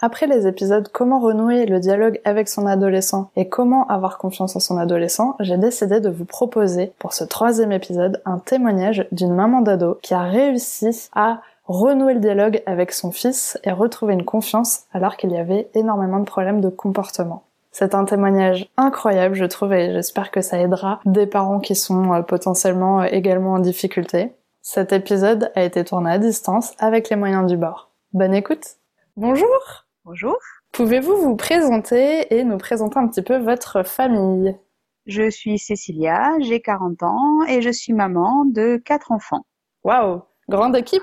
Après les épisodes Comment renouer le dialogue avec son adolescent et Comment avoir confiance en son adolescent, j'ai décidé de vous proposer pour ce troisième épisode un témoignage d'une maman d'ado qui a réussi à renouer le dialogue avec son fils et retrouver une confiance alors qu'il y avait énormément de problèmes de comportement. C'est un témoignage incroyable, je trouve, et j'espère que ça aidera des parents qui sont euh, potentiellement euh, également en difficulté. Cet épisode a été tourné à distance avec les moyens du bord. Bonne écoute Bonjour Bonjour. Pouvez-vous vous présenter et nous présenter un petit peu votre famille? Je suis Cécilia, j'ai 40 ans et je suis maman de quatre enfants. Waouh Grande équipe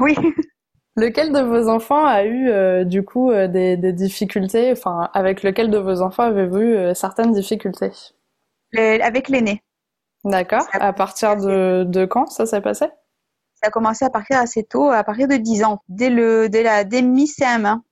Oui Lequel de vos enfants a eu euh, du coup euh, des, difficultés? Enfin, avec lequel de vos enfants avez-vous eu euh, certaines difficultés? Avec l'aîné. D'accord. À partir de, de quand ça s'est passé? Ça a commencé à partir assez tôt, à partir de 10 ans, dès le dès la dès mi-CM1.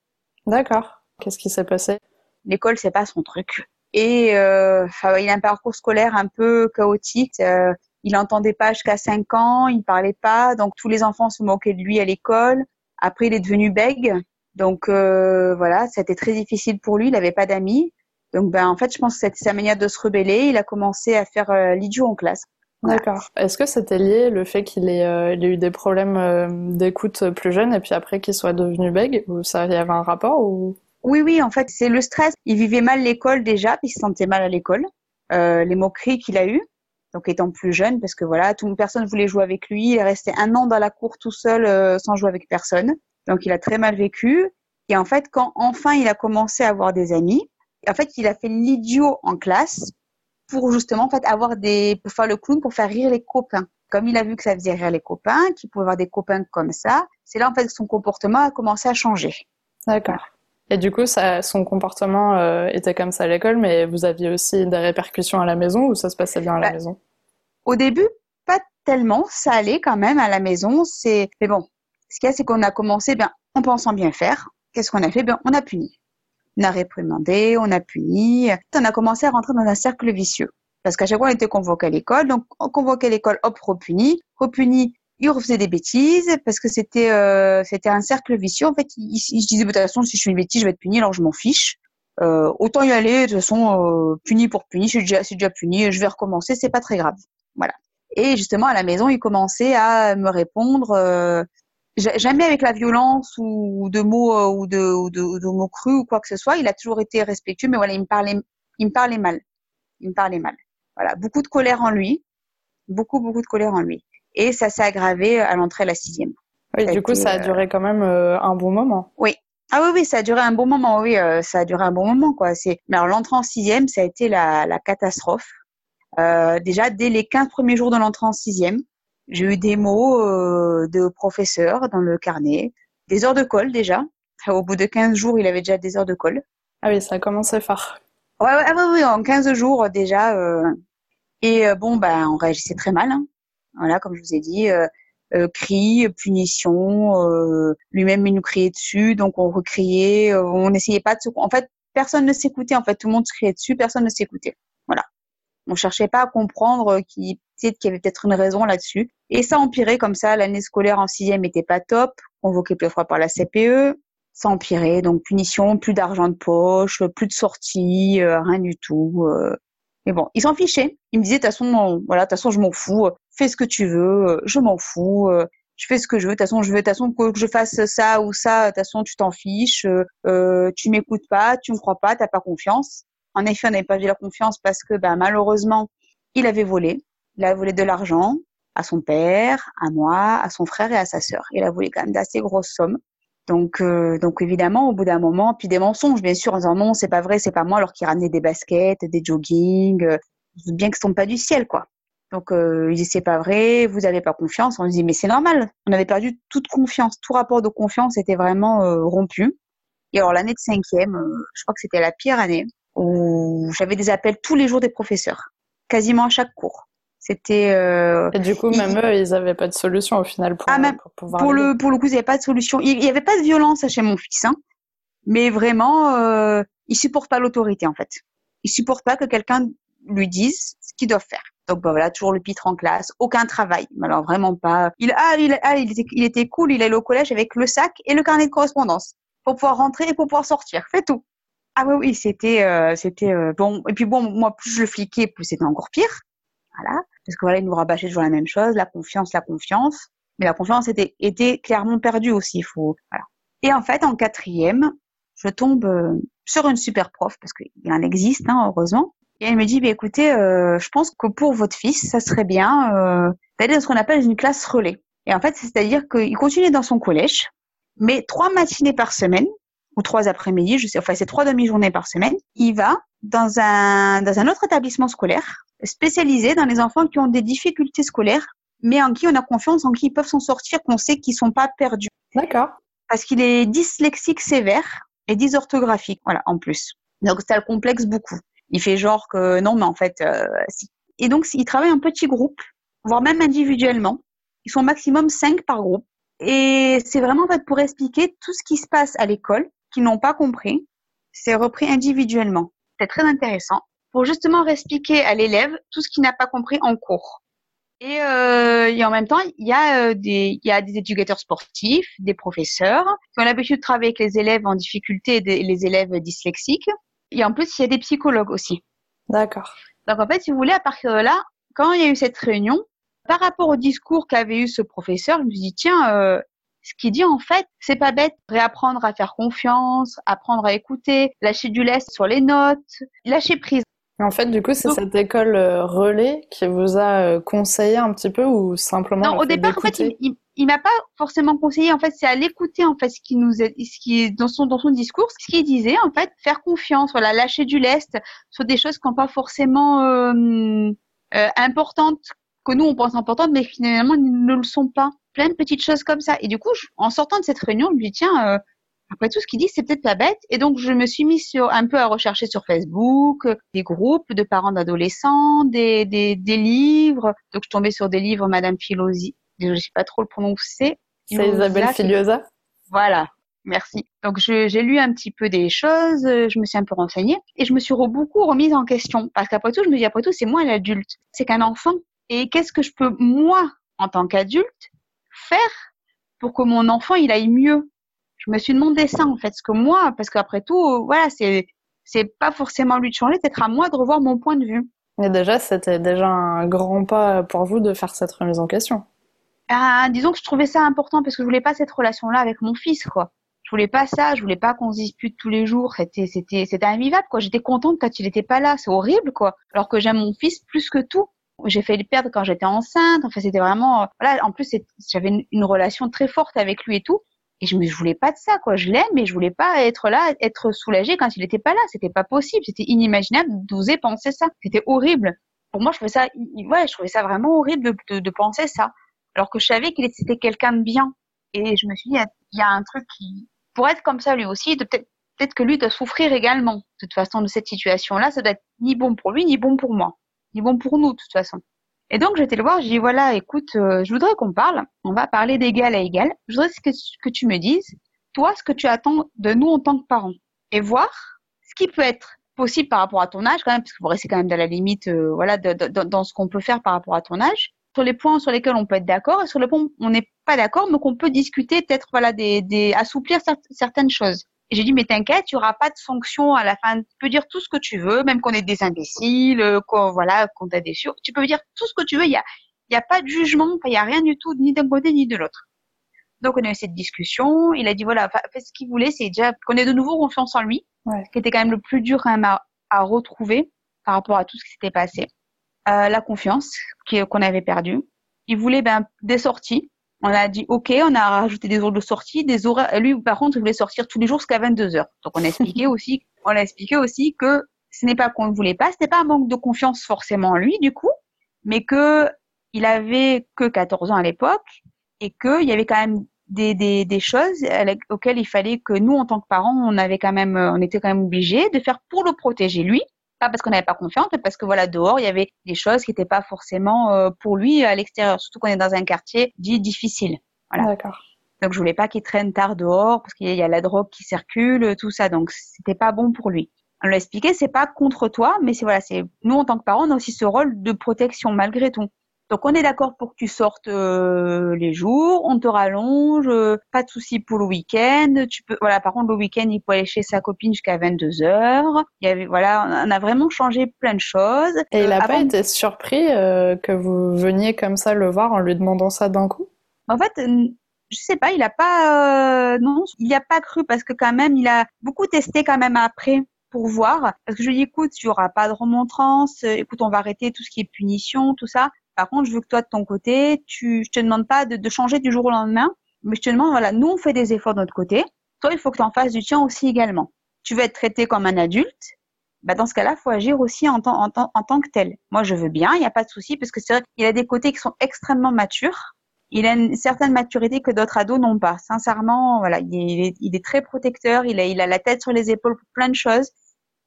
D'accord. Qu'est-ce qui s'est passé? L'école, c'est pas son truc. Et euh, il a un parcours scolaire un peu chaotique. Euh, il entendait pas jusqu'à 5 ans, il parlait pas, donc tous les enfants se moquaient de lui à l'école. Après, il est devenu bègue, donc euh, voilà, c'était très difficile pour lui. Il n'avait pas d'amis, donc ben en fait, je pense que c'était sa manière de se rebeller. Il a commencé à faire euh, l'idiot en classe. D'accord. Est-ce que c'était lié le fait qu'il ait, euh, ait, eu des problèmes euh, d'écoute plus jeune et puis après qu'il soit devenu bègue ou ça y avait un rapport ou? Oui, oui, en fait, c'est le stress. Il vivait mal l'école déjà, puis il se sentait mal à l'école. Euh, les moqueries qu'il a eues, donc étant plus jeune, parce que voilà, tout, personne voulait jouer avec lui. Il est resté un an dans la cour tout seul sans jouer avec personne. Donc il a très mal vécu. Et en fait, quand enfin il a commencé à avoir des amis, en fait, il a fait l'idiot en classe pour justement en fait avoir des pour faire le clown pour faire rire les copains. Comme il a vu que ça faisait rire les copains, qu'il pouvait avoir des copains comme ça, c'est là en fait que son comportement a commencé à changer. D'accord. Et du coup, ça, son comportement euh, était comme ça à l'école, mais vous aviez aussi des répercussions à la maison ou ça se passait bien à la bah, maison? Au début, pas tellement. Ça allait quand même à la maison. C'est, mais bon, ce qu'il y a, c'est qu'on a commencé, bien, en pensant bien faire. Qu'est-ce qu'on a fait? Bien, on a puni on a réprimandé, on a puni. On a commencé à rentrer dans un cercle vicieux. Parce qu'à chaque fois, on était convoqué à l'école. Donc, on convoquait à l'école, hop, repuni. Repuni, il refaisait des bêtises parce que c'était euh, c'était un cercle vicieux. En fait, il, se disait, de toute façon, si je fais une bêtise, je vais être puni, alors je m'en fiche. Euh, autant y aller, de toute façon, euh, puni pour puni, c'est déjà, déjà puni, je vais recommencer, c'est pas très grave. Voilà. Et justement, à la maison, il commençait à me répondre, jamais avec la violence ou de mots euh, ou de, ou de, de, mots crus ou quoi que ce soit. Il a toujours été respectueux, mais voilà, il me parlait, il me parlait mal. Il me parlait mal. Voilà, beaucoup de colère en lui, beaucoup beaucoup de colère en lui. Et ça s'est aggravé à l'entrée à la sixième. Oui, du coup, ça a euh, duré quand même euh, un bon moment. Oui. Ah oui, oui, ça a duré un bon moment. Oui, ça a duré un bon moment, quoi. C'est. Mais alors l'entrée en sixième, ça a été la, la catastrophe. Euh, déjà dès les 15 premiers jours de l'entrée en sixième, j'ai eu des mots euh, de professeurs dans le carnet, des heures de colle déjà. Au bout de 15 jours, il avait déjà des heures de colle. Ah oui, ça a commencé fort. Ouais, ouais, ah oui, en 15 jours déjà. Euh, et euh, bon, ben, on réagissait très mal. Hein. Voilà, comme je vous ai dit, euh, euh cris, punition. Lui-même, il nous criait dessus, donc on recriait. on n'essayait pas de se. En fait, personne ne s'écoutait. En fait, tout le monde se criait dessus, personne ne s'écoutait. On cherchait pas à comprendre qui qu'il y avait peut-être une raison là-dessus. Et ça empirait comme ça. L'année scolaire en sixième était pas top, convoqué plusieurs fois par la CPE. Ça empirait, donc punition, plus d'argent de poche, plus de sorties, euh, rien du tout. Euh. Mais bon, ils s'en fichaient. Ils me disaient, de toute façon, voilà, de toute façon, je m'en fous. Fais ce que tu veux. Euh, je m'en fous. je fais ce que je veux. De toute façon, je veux, de toute façon, que je fasse ça ou ça. De toute façon, tu t'en fiches. Euh, tu m'écoutes pas. Tu me crois pas. T'as pas confiance. En effet, on n'avait pas vu la confiance parce que, ben, malheureusement, il avait volé. Il a volé de l'argent à son père, à moi, à son frère et à sa sœur. Il a volé quand même d'assez grosses sommes. Donc, euh, donc évidemment, au bout d'un moment, puis des mensonges, bien sûr, en disant non, c'est pas vrai, c'est pas moi, alors qu'il ramenait des baskets, des jogging, euh, bien que ce tombe pas du ciel, quoi. Donc, euh, il dit c'est pas vrai, vous avez pas confiance. On dit mais c'est normal. On avait perdu toute confiance, tout rapport de confiance était vraiment euh, rompu. Et alors l'année de cinquième, euh, je crois que c'était la pire année où j'avais des appels tous les jours des professeurs, quasiment à chaque cours C'était. Euh, et du coup, même eux, ils n'avaient pas de solution au final pour, ah, même, pour pouvoir. Pour le, pour le coup, ils n'avaient pas de solution. Il n'y avait pas de violence chez mon fils, hein, mais vraiment, euh, il supporte pas l'autorité en fait. Il supporte pas que quelqu'un lui dise ce qu'il doit faire. Donc bah, voilà, toujours le pitre en classe, aucun travail. Alors vraiment pas. Il ah il ah, il était, il était cool, il allait au collège avec le sac et le carnet de correspondance pour pouvoir rentrer et pour pouvoir sortir. Fait tout. Ah oui oui, c'était euh, c'était euh, bon et puis bon moi plus je le fliquais, plus c'était encore pire. Voilà, parce que voilà, il nous rabâchait toujours la même chose, la confiance, la confiance. Mais la confiance était était clairement perdue aussi, il faut voilà. Et en fait, en quatrième, je tombe euh, sur une super prof parce qu'il en existe, hein, heureusement. Et elle me dit, bah, écoutez, euh, je pense que pour votre fils, ça serait bien euh, d'aller dans ce qu'on appelle une classe relais. Et en fait, c'est-à-dire qu'il continue dans son collège, mais trois matinées par semaine, ou trois après-midi, je sais, enfin c'est trois demi-journées par semaine, il va dans un, dans un autre établissement scolaire spécialisé dans les enfants qui ont des difficultés scolaires, mais en qui on a confiance, en qui ils peuvent s'en sortir, qu'on sait qu'ils sont pas perdus. D'accord. Parce qu'il est dyslexique sévère et dysorthographique, voilà, en plus. Donc ça le complexe beaucoup. Il fait genre que non, mais en fait, euh, si. Et donc, il travaille en petits groupes, voire même individuellement. Ils sont maximum cinq par groupe. Et c'est vraiment en fait pour expliquer tout ce qui se passe à l'école, qu'ils n'ont pas compris. C'est repris individuellement. C'est très intéressant pour justement expliquer à l'élève tout ce qu'il n'a pas compris en cours. Et, euh, et, en même temps, il y a euh, des il y a des éducateurs sportifs, des professeurs qui ont l'habitude de travailler avec les élèves en difficulté et les élèves dyslexiques. Et en plus, il y a des psychologues aussi. D'accord. Donc en fait, si vous voulez, à partir de là, quand il y a eu cette réunion, par rapport au discours qu'avait eu ce professeur, je me suis dit, tiens, euh, ce qu'il dit en fait, c'est pas bête. Réapprendre à faire confiance, apprendre à écouter, lâcher du lest sur les notes, lâcher prise. En fait, du coup, c'est cette école euh, relais qui vous a euh, conseillé un petit peu ou simplement Non, au départ, en fait, il, il m'a pas forcément conseillé. En fait, c'est à l'écouter en fait ce qui nous ce qui est dans son dans son discours, ce qu'il disait en fait, faire confiance, voilà, lâcher du lest sur des choses qui n'ont pas forcément euh, euh, importantes que nous on pense importantes, mais finalement ne le sont pas. Plein de petites choses comme ça. Et du coup, en sortant de cette réunion, je me dis tiens. Euh, après tout ce qu'il dit, c'est peut-être pas bête. Et donc, je me suis mis sur, un peu à rechercher sur Facebook, des groupes de parents d'adolescents, des, des, des livres. Donc, je tombais sur des livres Madame Philosi, je ne sais pas trop le prononcer. C'est Isabelle Filiosa Voilà, merci. Donc j'ai lu un petit peu des choses, je me suis un peu renseignée et je me suis beaucoup remise en question parce qu'après tout, je me dis après tout, c'est moi l'adulte, c'est qu'un enfant. Et qu'est-ce que je peux moi, en tant qu'adulte, faire pour que mon enfant il aille mieux? Je me suis demandé ça en fait, ce que moi, parce qu'après tout, voilà, c'est c'est pas forcément lui de changer, c'est à moi de revoir mon point de vue. Et déjà, c'était déjà un grand pas pour vous de faire cette remise en question. Ah, disons que je trouvais ça important parce que je voulais pas cette relation-là avec mon fils, quoi. Je voulais pas ça, je voulais pas qu'on se dispute tous les jours. C'était, c'était, c'était invivable, quoi. J'étais contente quand il était pas là. C'est horrible, quoi. Alors que j'aime mon fils plus que tout. J'ai fait le perdre quand j'étais enceinte. Enfin, c'était vraiment, voilà. En plus, j'avais une, relation très forte avec lui et tout. Et je me, je voulais pas de ça, quoi. Je l'aime, mais je voulais pas être là, être soulagée quand il était pas là. C'était pas possible. C'était inimaginable d'oser penser ça. C'était horrible. Pour moi, je trouvais ça, ouais, je trouvais ça vraiment horrible de, penser ça alors que je savais qu'il était quelqu'un de bien. Et je me suis dit, il y a un truc qui, pour être comme ça lui aussi, peut-être peut-être que lui doit souffrir également. De toute façon, de cette situation-là, ça doit être ni bon pour lui, ni bon pour moi, ni bon pour nous, de toute façon. Et donc, j'étais le voir, j'ai dit, voilà, écoute, euh, je voudrais qu'on parle, on va parler d'égal à égal. Je voudrais que, que tu me dises, toi, ce que tu attends de nous en tant que parents. Et voir ce qui peut être possible par rapport à ton âge, quand même, parce que vous restez quand même dans la limite, euh, voilà, dans ce qu'on peut faire par rapport à ton âge sur les points sur lesquels on peut être d'accord et sur les points où on n'est pas d'accord, mais qu'on peut discuter, peut-être voilà, des, assouplir certaines choses. Et j'ai dit, mais t'inquiète, il n'y aura pas de sanction à la fin. Tu peux dire tout ce que tu veux, même qu'on est des imbéciles, euh, qu'on voilà, qu'on t'a déçu. Tu peux dire tout ce que tu veux. Il y a, il y a pas de jugement, il y a rien du tout, ni d'un côté ni de l'autre. Donc on a eu cette discussion. Il a dit voilà, ce qu'il voulait, c'est déjà qu'on ait de nouveau confiance en lui, ouais. ce qui était quand même le plus dur à, à retrouver par rapport à tout ce qui s'était passé. Euh, la confiance qu'on avait perdue. Il voulait ben, des sorties. On a dit OK, on a rajouté des heures de sortie, des horaires. Lui, par contre, il voulait sortir tous les jours jusqu'à 22 heures. Donc on a expliqué aussi, on a expliqué aussi que ce n'est pas qu'on ne voulait pas, ce n'est pas un manque de confiance forcément en lui du coup, mais que il avait que 14 ans à l'époque et qu'il y avait quand même des, des, des choses auxquelles il fallait que nous, en tant que parents, on avait quand même, on était quand même obligés de faire pour le protéger lui, Pas parce qu'on n'avait pas confiance, mais parce que voilà, dehors, il y avait des choses qui n'étaient pas forcément euh, pour lui à l'extérieur, surtout qu'on est dans un quartier dit difficile. Voilà. D'accord. Donc je voulais pas qu'il traîne tard dehors parce qu'il y a la drogue qui circule, tout ça. Donc c'était pas bon pour lui. On l'a expliqué, c'est pas contre toi, mais c'est voilà, c'est nous en tant que parents, on a aussi ce rôle de protection malgré tout. Donc on est d'accord pour que tu sortes euh, les jours, on te rallonge, euh, pas de souci pour le week-end. Tu peux, voilà, par contre le week-end il peut aller chez sa copine jusqu'à 22 heures. Il y avait, voilà, on a vraiment changé plein de choses. Et il a pas été surpris que vous veniez comme ça le voir en lui demandant ça d'un coup? En fait, je sais pas, il a pas, euh, non, il n'y a pas cru parce que quand même, il a beaucoup testé quand même après pour voir. Parce que je lui dis, écoute, il n'y aura pas de remontrance, euh, écoute, on va arrêter tout ce qui est punition, tout ça. Par contre, je veux que toi, de ton côté, tu, je te demande pas de, de changer du jour au lendemain, mais je te demande, voilà, nous, on fait des efforts de notre côté. Toi, il faut que tu en fasses du tien aussi également. Tu veux être traité comme un adulte, bah dans ce cas-là, faut agir aussi en, tant, en, tant, en tant que tel. Moi, je veux bien, il n'y a pas de souci, parce que c'est vrai qu'il a des côtés qui sont extrêmement matures il a une certaine maturité que d'autres ados n'ont pas. Sincèrement, voilà, il est, il est, très protecteur, il a, il a la tête sur les épaules pour plein de choses.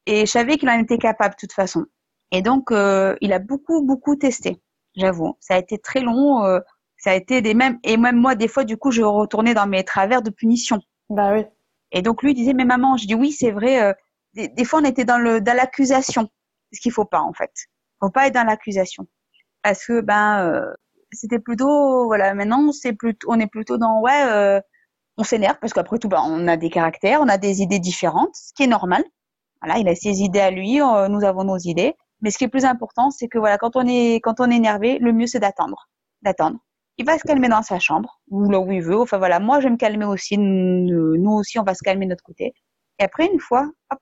Et je savais qu'il en était capable de toute façon. Et donc, euh, il a beaucoup, beaucoup testé, j'avoue. Ça a été très long. Euh, ça a été des mêmes. Et même moi, des fois, du coup, je retournais dans mes travers de punition. Bah oui. Et donc, lui disait, mais maman, je dis oui, c'est vrai. Euh, des, des, fois, on était dans le dans l'accusation. Ce qu'il faut pas, en fait. Faut pas être dans l'accusation. Parce que, ben, euh, c'était plutôt voilà maintenant c'est plutôt on est plutôt dans ouais euh, on s'énerve parce qu'après tout bah, on a des caractères on a des idées différentes ce qui est normal voilà il a ses idées à lui euh, nous avons nos idées mais ce qui est plus important c'est que voilà quand on est quand on est énervé le mieux c'est d'attendre d'attendre. Il va se calmer dans sa chambre ou là où il veut. Enfin voilà moi je vais me calmer aussi nous aussi on va se calmer de notre côté. Et après une fois hop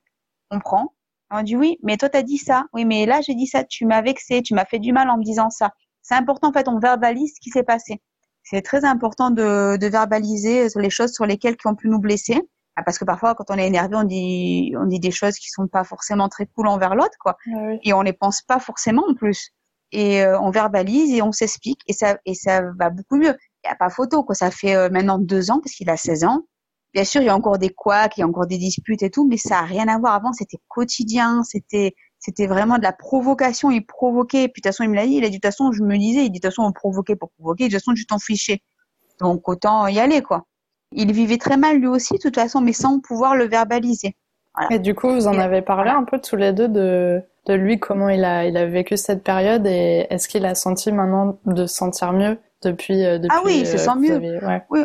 on prend. On dit oui mais toi t'as dit ça. Oui mais là j'ai dit ça tu m'as vexé tu m'as fait du mal en me disant ça. C'est important en fait, on verbalise ce qui s'est passé. C'est très important de, de verbaliser les choses sur lesquelles qui ont pu nous blesser, parce que parfois quand on est énervé, on dit on dit des choses qui sont pas forcément très cool envers l'autre, quoi, ah oui. et on les pense pas forcément en plus. Et euh, on verbalise et on s'explique et ça et ça va beaucoup mieux. Il y a pas photo, quoi. Ça fait euh, maintenant deux ans parce qu'il a 16 ans. Bien sûr, il y a encore des couacs, il y a encore des disputes et tout, mais ça a rien à voir. Avant, c'était quotidien, c'était c'était vraiment de la provocation. Il provoquait. Puis de toute façon, il me l'a dit. Il a dit de toute façon, je me disais, il dit de toute façon, on provoquait pour provoquer. De toute façon, tu t'en fichais. Donc autant y aller, quoi. Il vivait très mal lui aussi, de toute façon, mais sans pouvoir le verbaliser. Voilà. Et du coup, vous en avez parlé un peu tous les deux de, de lui, comment il a, il a vécu cette période et est-ce qu'il a senti maintenant de se sentir mieux depuis, depuis Ah oui, il se euh, sent mieux. Avez... Ouais. Oui,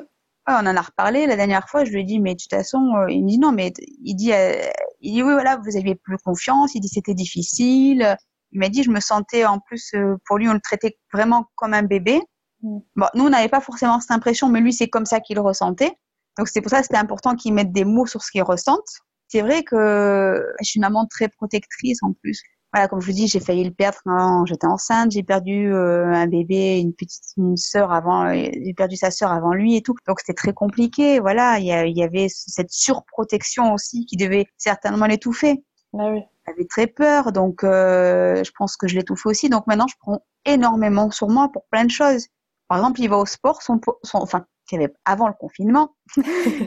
on en a reparlé la dernière fois. Je lui ai dit, mais de toute façon, euh, il me dit non, mais il dit, euh, il dit oui, voilà, vous aviez plus confiance. Il dit c'était difficile. Il m'a dit, je me sentais en plus, euh, pour lui, on le traitait vraiment comme un bébé. Mm. Bon, nous, on n'avait pas forcément cette impression, mais lui, c'est comme ça qu'il ressentait. Donc c'est pour ça que c'était important qu'il mette des mots sur ce qu'il ressente. C'est vrai que je suis une maman très protectrice en plus voilà, comme je vous dis, j'ai failli le perdre quand j'étais enceinte. J'ai perdu euh, un bébé, une petite une sœur avant. Euh, j'ai perdu sa sœur avant lui et tout. Donc c'était très compliqué. Voilà, il y, avait cette surprotection aussi qui devait certainement l'étouffer. Ah oui. J'avais très peur, donc euh, je pense que je l'étouffe aussi. Donc maintenant, je prends énormément sur moi pour plein de choses. Par exemple, il va au sport, son, son enfin, il avait avant le confinement,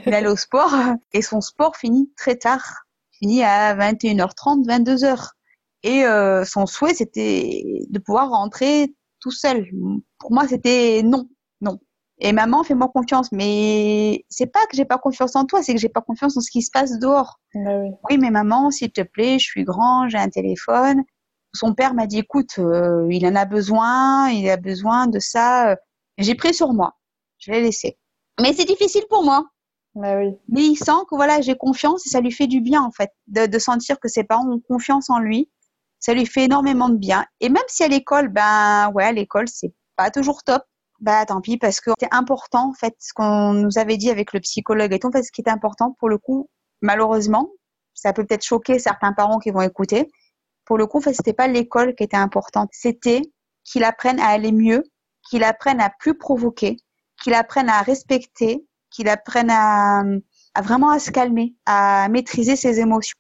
il allait au sport et son sport finit très tard, finit à 21h30, 22h. Et euh, son souhait, c'était de pouvoir rentrer tout seul. Pour moi, c'était non, non. Et maman, fais-moi confiance. Mais c'est pas que j'ai pas confiance en toi, c'est que j'ai pas confiance en ce qui se passe dehors. Bah oui. oui, mais maman, s'il te plaît, je suis grand, j'ai un téléphone. Son père m'a dit, écoute, euh, il en a besoin, il a besoin de ça. J'ai pris sur moi. Je l'ai laissé. Mais c'est difficile pour moi. Bah oui. Mais il sent que voilà, j'ai confiance et ça lui fait du bien en fait, de, de sentir que ses parents ont confiance en lui ça lui fait énormément de bien. Et même si à l'école, ben ouais, à l'école, c'est pas toujours top, bah tant pis parce que c'est important en fait ce qu'on nous avait dit avec le psychologue et tout, en fait, ce qui est important pour le coup, malheureusement, ça peut peut-être choquer certains parents qui vont écouter. Pour le coup, en fait, c'était pas l'école qui était importante, c'était qu'il apprenne à aller mieux, qu'il apprenne à plus provoquer, qu'il apprenne à respecter, qu'il apprenne à, vraiment à se calmer, à maîtriser ses émotions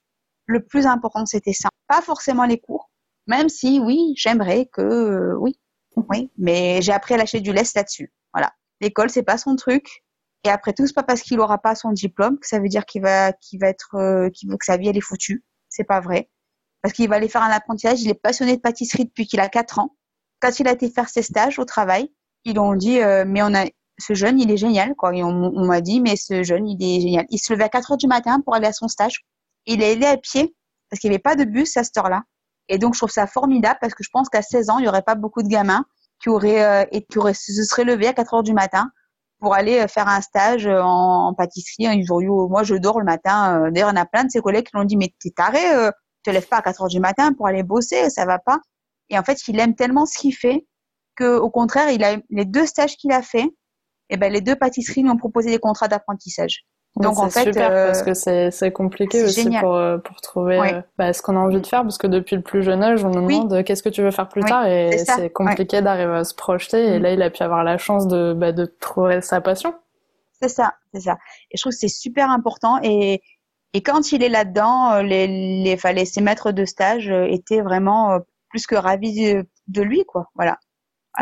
le plus important, c'était ça. Pas forcément les cours, même si oui, j'aimerais que euh, oui, oui, mais j'ai appris à lâcher du lest là-dessus. Voilà, l'école c'est pas son truc. Et après tout, c'est pas parce qu'il aura pas son diplôme que ça veut dire qu'il va, qu'il va être, euh, qu'il veut que sa vie elle est foutue. C'est pas vrai. parce qu'il va aller faire un apprentissage. Il est passionné de pâtisserie depuis qu'il a 4 ans. Quand il a été faire ses stages au travail, ils ont dit, euh, mais on a, ce jeune, il est génial, quoi. Et on, m'a dit, mais ce jeune, il est génial. Il se levait à 4 heures du matin pour aller à son stage. Il est allé à pied parce qu'il n'y avait pas de bus à cette heure-là. Et donc, je trouve ça formidable parce que je pense qu'à 16 ans, il n'y aurait pas beaucoup de gamins qui auraient, euh, et qui se seraient levés à 4 heures du matin pour aller euh, faire un stage en, pâtisserie. Ils ont moi, je dors le matin. D'ailleurs, en a plein de ses collègues qui l'ont dit, mais t'es taré, te lèves pas à 4 heures du matin pour aller bosser, ça va pas. Et en fait, il aime tellement ce qu'il fait que, au contraire, il a les deux stages qu'il a fait, et ben les deux pâtisseries lui ont proposé des contrats d'apprentissage. Donc en fait, super parce euh, que c'est compliqué aussi pour euh, pour trouver euh, bah, ce qu'on a envie de faire parce que depuis le plus jeune âge, on nous demande qu'est-ce que tu veux faire plus tard? Et c'est compliqué d'arriver à se projeter. Et mm. là, il a pu avoir la chance de bah, de trouver sa passion. C'est ça, c'est ça. Et je trouve que c'est super important et et quand il est là-dedans, les, les, fallait ses maîtres de stage étaient vraiment plus que ravis de lui, quoi. Voilà.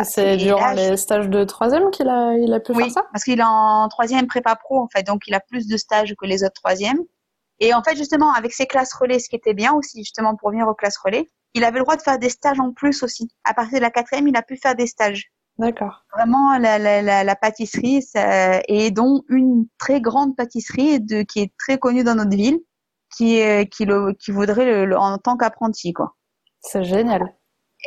C'est durant les stages de troisième qu'il a, il a pu faire ça? parce qu'il est en troisième prépa pro, en fait. Donc, il a plus de stages que les autres troisièmes. Et en fait, justement, avec ses classes relais, ce qui était bien aussi, justement, pour venir aux classes relais, il avait le droit de faire des stages en plus aussi. À partir de la quatrième, il a pu faire des stages. D'accord. Vraiment, la, la, la, la pâtisserie, ça, et dont une très grande pâtisserie de, qui est très connue dans notre ville, qui, qui, le, qui voudrait le, en tant qu'apprenti, quoi. C'est génial.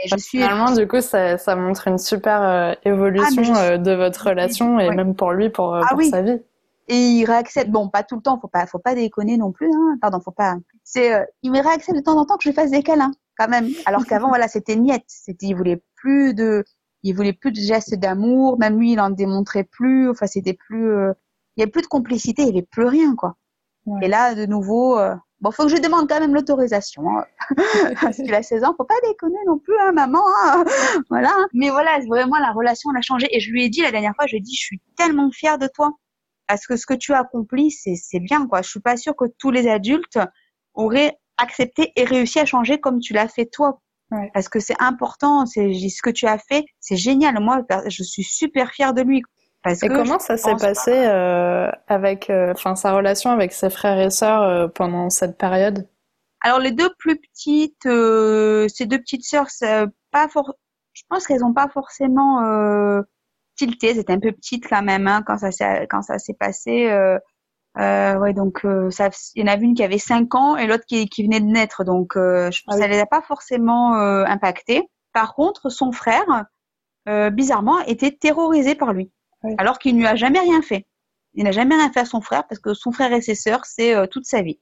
Et je suis finalement du coup ça, ça montre une super euh, évolution ah, euh, de votre relation et même pour lui pour, euh, ah, pour sa vie. Et il réaccepte bon pas tout le temps faut pas faut pas déconner non plus hein. pardon faut pas c'est il me réaccepte de temps en temps que je fasse des câlins quand même alors qu'avant voilà c'était niette c'était il voulait plus de il voulait plus de gestes d'amour, même lui il en démontrait plus, enfin c'était plus, euh, il y avait plus de complicité, il y avait plus rien quoi. Et là de nouveau, euh, bon faut que je demande quand même l'autorisation hein. parce qu'il a 16 ans, faut pas déconner non plus hein, maman, hein. voilà. Mais voilà vraiment la relation elle a changé et je lui ai dit la dernière fois, je lui ai dit je suis tellement fière de toi parce que ce que tu as accompli c'est c'est bien quoi. Je suis pas sûre que tous les adultes auraient accepté et réussi à changer comme tu l'as fait toi parce que c'est important, c'est ce que tu as fait, c'est génial. Moi, je suis super fière de lui. Parce et comment ça s'est passé euh, avec, euh, enfin, sa relation avec ses frères et sœurs euh, pendant cette période? Alors les deux plus petites, ces deux petites sœurs, pas for... je pense qu'elles n'ont pas forcément tilté. Elles étaient un peu petites quand même hein, quand ça quand ça s'est passé. Euh, ouais, donc euh, ça, il y en a une qui avait 5 ans et l'autre qui, qui venait de naître, donc euh, je, ah ça les a pas forcément euh, impactés. Par contre, son frère, euh, bizarrement, était terrorisé par lui, alors qu'il ne lui a jamais rien fait. Il n'a jamais rien fait à son frère parce que son frère et ses sœurs, c'est toute sa vie.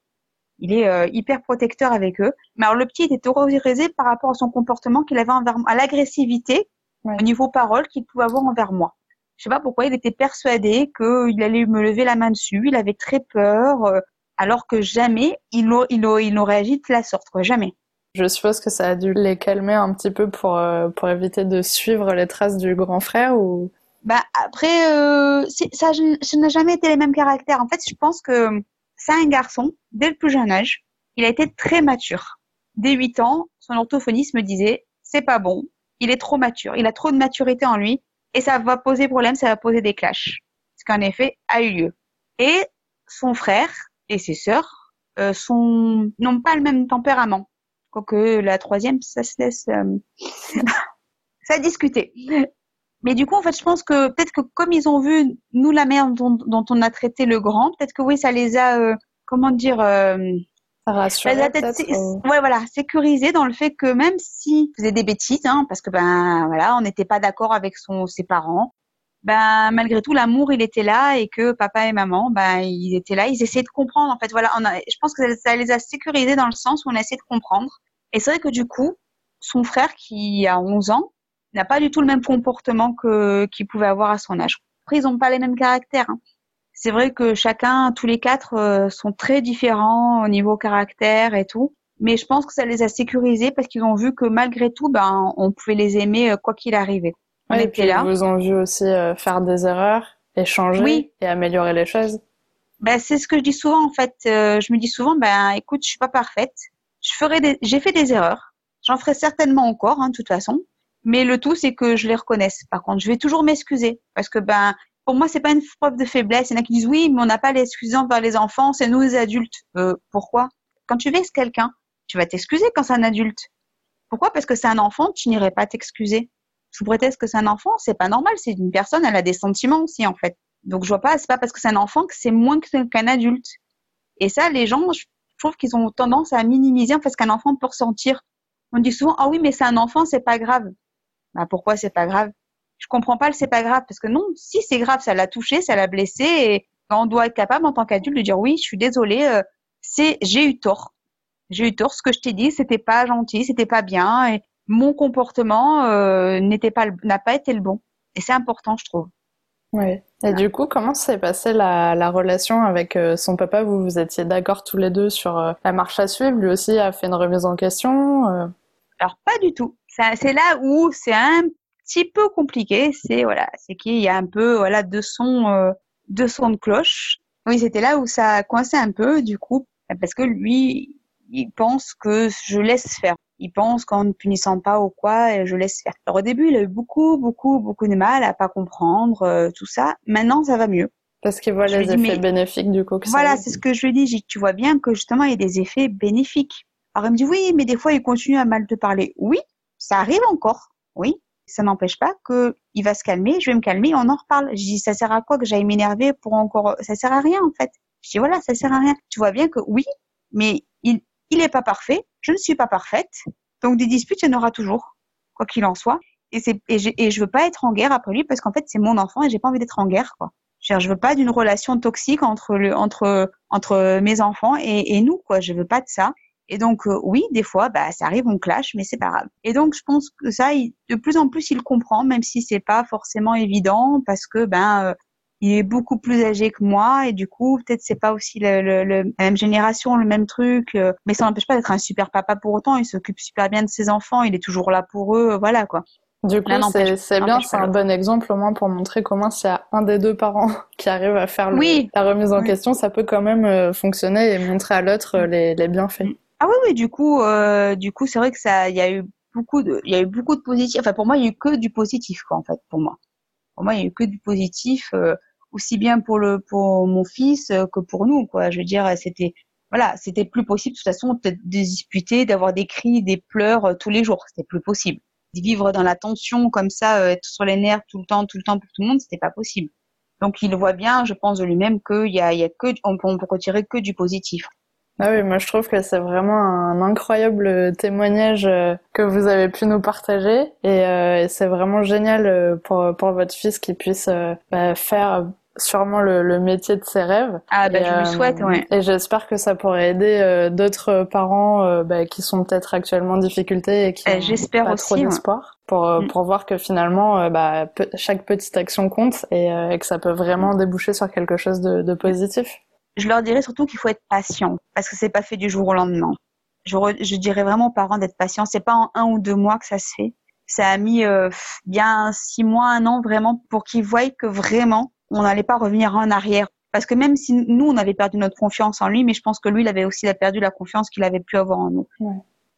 Il est hyper protecteur avec eux. Mais alors le petit était terrorisé par rapport à son comportement qu'il avait envers moi, à l'agressivité au niveau parole qu'il pouvait avoir envers moi. Je sais pas pourquoi, il était persuadé qu'il allait me lever la main dessus. Il avait très peur, euh, alors que jamais il, il, il aurait agi de la sorte, quoi. Jamais. Je suppose que ça a dû les calmer un petit peu pour, euh, pour éviter de suivre les traces du grand frère ou. Bah après, euh, ça, je, n'ai jamais été les mêmes caractères. En fait, je pense que c'est un garçon dès le plus jeune âge. Il a été très mature. Dès 8 ans, son orthophoniste me disait c'est pas bon. Il est trop mature. Il a trop de maturité en lui et ça va poser problème, ça va poser des clashs. Ce qu'en effet a eu lieu. Et son frère et ses sœurs euh, sont n'ont pas le même tempérament. Quoique la troisième, ça se laisse euh, ça a discuté. Mais du coup, en fait, je pense que peut-être que comme ils ont vu nous la mère dont, on a traité le grand, peut-être que oui, ça les a euh, comment dire euh, rassuré ouais voilà sécurisé dans le fait que même si faisait des bêtises hein, parce que ben voilà on n'était pas d'accord avec son ses parents ben malgré tout l'amour il était là et que papa et maman ben ils étaient là ils essayaient de comprendre en fait voilà on a, je pense que ça, les a sécurisés dans le sens où on a essayé de comprendre. Et c'est vrai que du coup son frère qui a 11 ans n'a pas du tout le même comportement que qu'il pouvait avoir à son âge après ils ont pas les mêmes caractères hein c'est vrai que chacun, tous les quatre, euh, sont très différents au niveau caractère et tout. Mais je pense que ça les a sécurisés parce qu'ils ont vu que malgré tout, ben, on pouvait les aimer euh, quoi qu'il arrivait. On et puis là. Ils vous ont vu aussi euh, faire des erreurs, échanger et améliorer les choses. Ben, c'est ce que je dis souvent en fait. je me dis souvent, ben écoute, je suis pas parfaite. Je ferai des... j'ai fait des erreurs. J'en ferai certainement encore, hein, de toute façon. Mais le tout, c'est que je les reconnaisse. Par contre, je vais toujours m'excuser parce que ben pour moi, c'est pas une preuve de faiblesse. Il y en a qui disent oui, mais on n'a pas l'excusant par les enfants, c'est nous les adultes. Euh, pourquoi? Quand tu vexes quelqu'un, Tu vas t'excuser quand c'est un adulte. Pourquoi? Parce que c'est un enfant, tu n'irais pas t'excuser. Sous prétexte que c'est un enfant, c'est pas normal. C'est une personne, elle a des sentiments aussi en fait. Donc je vois pas, c'est pas parce que c'est un enfant que c'est moins qu'un adulte. Et ça, les gens, je trouve qu'ils ont tendance à minimiser en fait ce qu'un enfant peut ressentir. On dit souvent, ah oui, mais c'est un enfant, c'est pas grave. Bah pourquoi c'est pas grave? Je comprends pas le c'est pas grave parce que non, si c'est grave, ça l'a touché, ça l'a blessé et on doit être capable en tant qu'adulte de dire oui, je suis désolée, euh, c'est j'ai eu tort. J'ai eu tort, ce que je t'ai dit, c'était pas gentil, c'était pas bien et mon comportement euh, n'était pas n'a pas été le bon. Et c'est important, je trouve. Oui. Et du coup, comment s'est passée la, la, relation avec euh, son papa? Vous vous étiez d'accord tous les deux sur euh, la marche à suivre? Lui aussi a fait une remise en question? Alors pas du tout. C'est là où c'est un petit peu compliqué. C'est voilà, c'est qu'il y a un peu voilà deux sons, deux sons de cloche. Oui, c'était là où ça a coincé un peu du coup parce que lui, il pense que je laisse faire il pense qu'en ne punissant pas ou quoi, je laisse faire. Alors au début, il a eu beaucoup, beaucoup, beaucoup de mal à pas comprendre euh, tout ça. Maintenant, ça va mieux. Parce qu'il voit les effets bénéfiques du coup. voilà, c'est ce que je lui dis. Tu vois bien que justement, il y a des effets bénéfiques. Alors il me dit oui, mais des fois, il continue à mal te parler. Oui, ça arrive encore. Oui, ça n'empêche pas que il va se calmer. Je vais me calmer, on en reparle. Je dis ça sert à quoi que j'aille m'énerver pour encore Ça sert à rien en fait. Je dis voilà, ça sert à rien. Tu vois bien que oui, mais il il n'est pas parfait, je ne suis pas parfaite, donc des disputes, il y en aura toujours, quoi qu'il en soit. Et, c'est, et, je, et je veux pas être en guerre après lui parce qu'en fait, c'est mon enfant et j'ai pas envie d'être en guerre, quoi. Je, je veux pas d'une relation toxique entre le, entre, entre mes enfants et, et nous, quoi. Je veux pas de ça. Et donc, euh, oui, des fois, bah, ça arrive, on clash, mais c'est pas grave. Et donc, je pense que ça, de plus en plus, il comprend, même si c'est pas forcément évident, parce que, ben, euh, il est beaucoup plus âgé que moi et du coup peut-être c'est pas aussi le, le, la même génération le même truc euh, mais ça n'empêche pas d'être un super papa pour autant. Il s'occupe super bien de ses enfants il est toujours là pour eux voilà quoi. Du coup, c'est bien, c'est un bon exemple au moins pour montrer comment c'est un des deux parents qui arrive à faire la remise en question, ça peut quand même euh, fonctionner et montrer à l'autre euh, les, les, bienfaits. Ah oui, oui, du coup, euh, du coup, c'est vrai que ça, il y a eu beaucoup de, il y a eu beaucoup de positifs. Enfin, pour moi, il y a eu que du positif, quoi, en fait, pour moi. Pour moi, il y a eu que du positif, euh, aussi bien pour le pour mon fils euh, que pour nous, quoi. Je veux dire, c'était voilà, c'était plus possible de toute façon de disputer, d'avoir des cris, des pleurs euh, tous les jours. C'était plus possible. De vivre dans la tension comme ça, être sur les nerfs tout le temps, tout le temps pour tout le monde, c'était pas possible. Donc il voit bien, je pense de lui-même qu'il y a, il y a que, on on peut retirer que du positif. Ah oui, moi je trouve que c'est vraiment un incroyable témoignage euh, que vous avez pu nous partager et, euh, c'est vraiment génial euh, pour pour votre fils qu'il puisse bah, faire sûrement le, le, métier de ses rêves. Ah bah je lui souhaite, ouais. Et j'espère que ça pourrait aider d'autres parents bah, qui sont peut-être actuellement en difficulté et qui n'ont pas trop d'espoir pour mm. pour voir que finalement bah, chaque petite action compte et, et, que ça peut vraiment déboucher sur quelque chose de, de positif je leur dirais surtout qu'il faut être patient parce que c'est pas fait du jour au lendemain. Je, je dirais vraiment aux parents d'être patients. C'est pas en un ou deux mois que ça se fait. Ça a mis euh, bien six mois, un an vraiment pour qu'ils voient que vraiment on n'allait pas revenir en arrière. Parce que même si nous on avait perdu notre confiance en lui, mais je pense que lui il avait aussi perdu la confiance qu'il avait pu avoir en nous.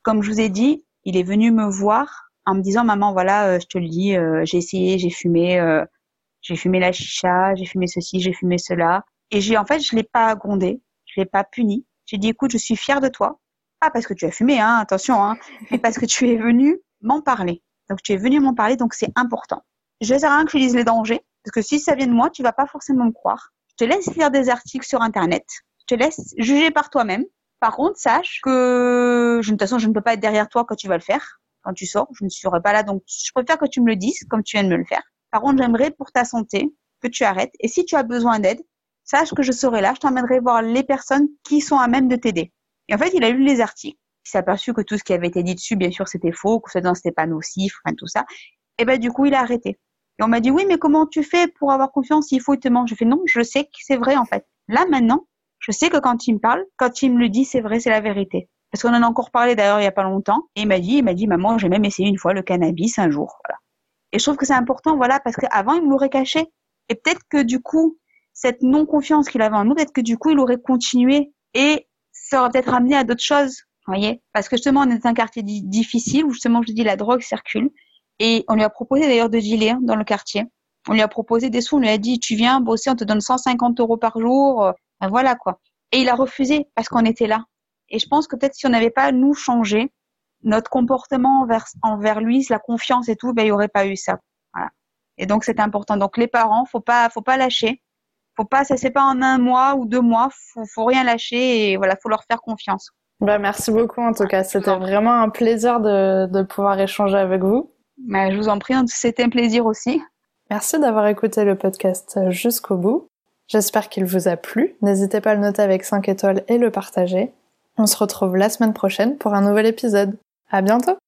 Comme je vous ai dit, il est venu me voir en me disant maman voilà euh, je te le dis euh, j'ai essayé j'ai fumé j'ai fumé la chicha j'ai fumé ceci j'ai fumé cela et j'ai, en fait, je l'ai pas grondé, je l'ai pas puni. J'ai dit, écoute, je suis fière de toi. Pas parce que tu as fumé, hein, attention, hein, mais parce que tu es venu m'en parler. Donc, tu es venu m'en parler, donc c'est important. Je ne rien que tu lises les dangers, parce que si ça vient de moi, tu vas pas forcément me croire. Je te laisse lire des articles sur Internet. Je te laisse juger par toi-même. Par contre, sache que, de toute façon, je ne peux pas être derrière toi quand tu vas le faire. Quand tu sors, je ne serai pas là, donc je préfère que tu me le dises, comme tu viens de me le faire. Par contre, j'aimerais pour ta santé que tu arrêtes. Et si tu as besoin d'aide, sache que je serai là, je t'emmènerai voir les personnes qui sont à même de t'aider. Et en fait, il a lu les articles. Il s'est aperçu que tout ce qui avait été dit dessus, bien sûr, c'était faux, que ce c'était pas nocif, enfin, tout ça. Et ben, du coup, il a arrêté. Et on m'a dit, oui, mais comment tu fais pour avoir confiance s'il faut il te ment? Je fais, non, je sais que c'est vrai, en fait. Là, maintenant, je sais que quand il me parle, quand il me le dit, c'est vrai, c'est la vérité. Parce qu'on en a encore parlé d'ailleurs il y a pas longtemps. Et il m'a dit, il m'a dit, maman, j'ai même essayé une fois le cannabis un jour. Voilà. Et je trouve que c'est important, voilà, parce qu'avant, il me l'aurait caché. Et peut-être que du coup, cette non-confiance qu'il avait en nous, peut-être que du coup, il aurait continué et ça aurait peut-être amené à d'autres choses, voyez Parce que justement, on est dans un quartier difficile où justement, je dis, la drogue circule. Et on lui a proposé d'ailleurs de dealer dans le quartier. On lui a proposé des sous, on lui a dit, tu viens bosser, on te donne 150 euros par jour. Ben voilà quoi. Et il a refusé parce qu'on était là. Et je pense que peut-être si on n'avait pas nous changé notre comportement envers envers lui, la confiance et tout, ben il y aurait pas eu ça. Voilà. Et donc c'est important. Donc les parents, faut pas faut pas lâcher. Faut pas ça c'est pas en un mois ou deux mois, faut faut rien lâcher et voilà, faut leur faire confiance. Bah, merci beaucoup en tout cas, c'était vraiment un plaisir de, de pouvoir échanger avec vous. Bah, je vous en prie, c'était un plaisir aussi. Merci d'avoir écouté le podcast jusqu'au bout. J'espère qu'il vous a plu. N'hésitez pas à le noter avec 5 étoiles et le partager. On se retrouve la semaine prochaine pour un nouvel épisode. À bientôt!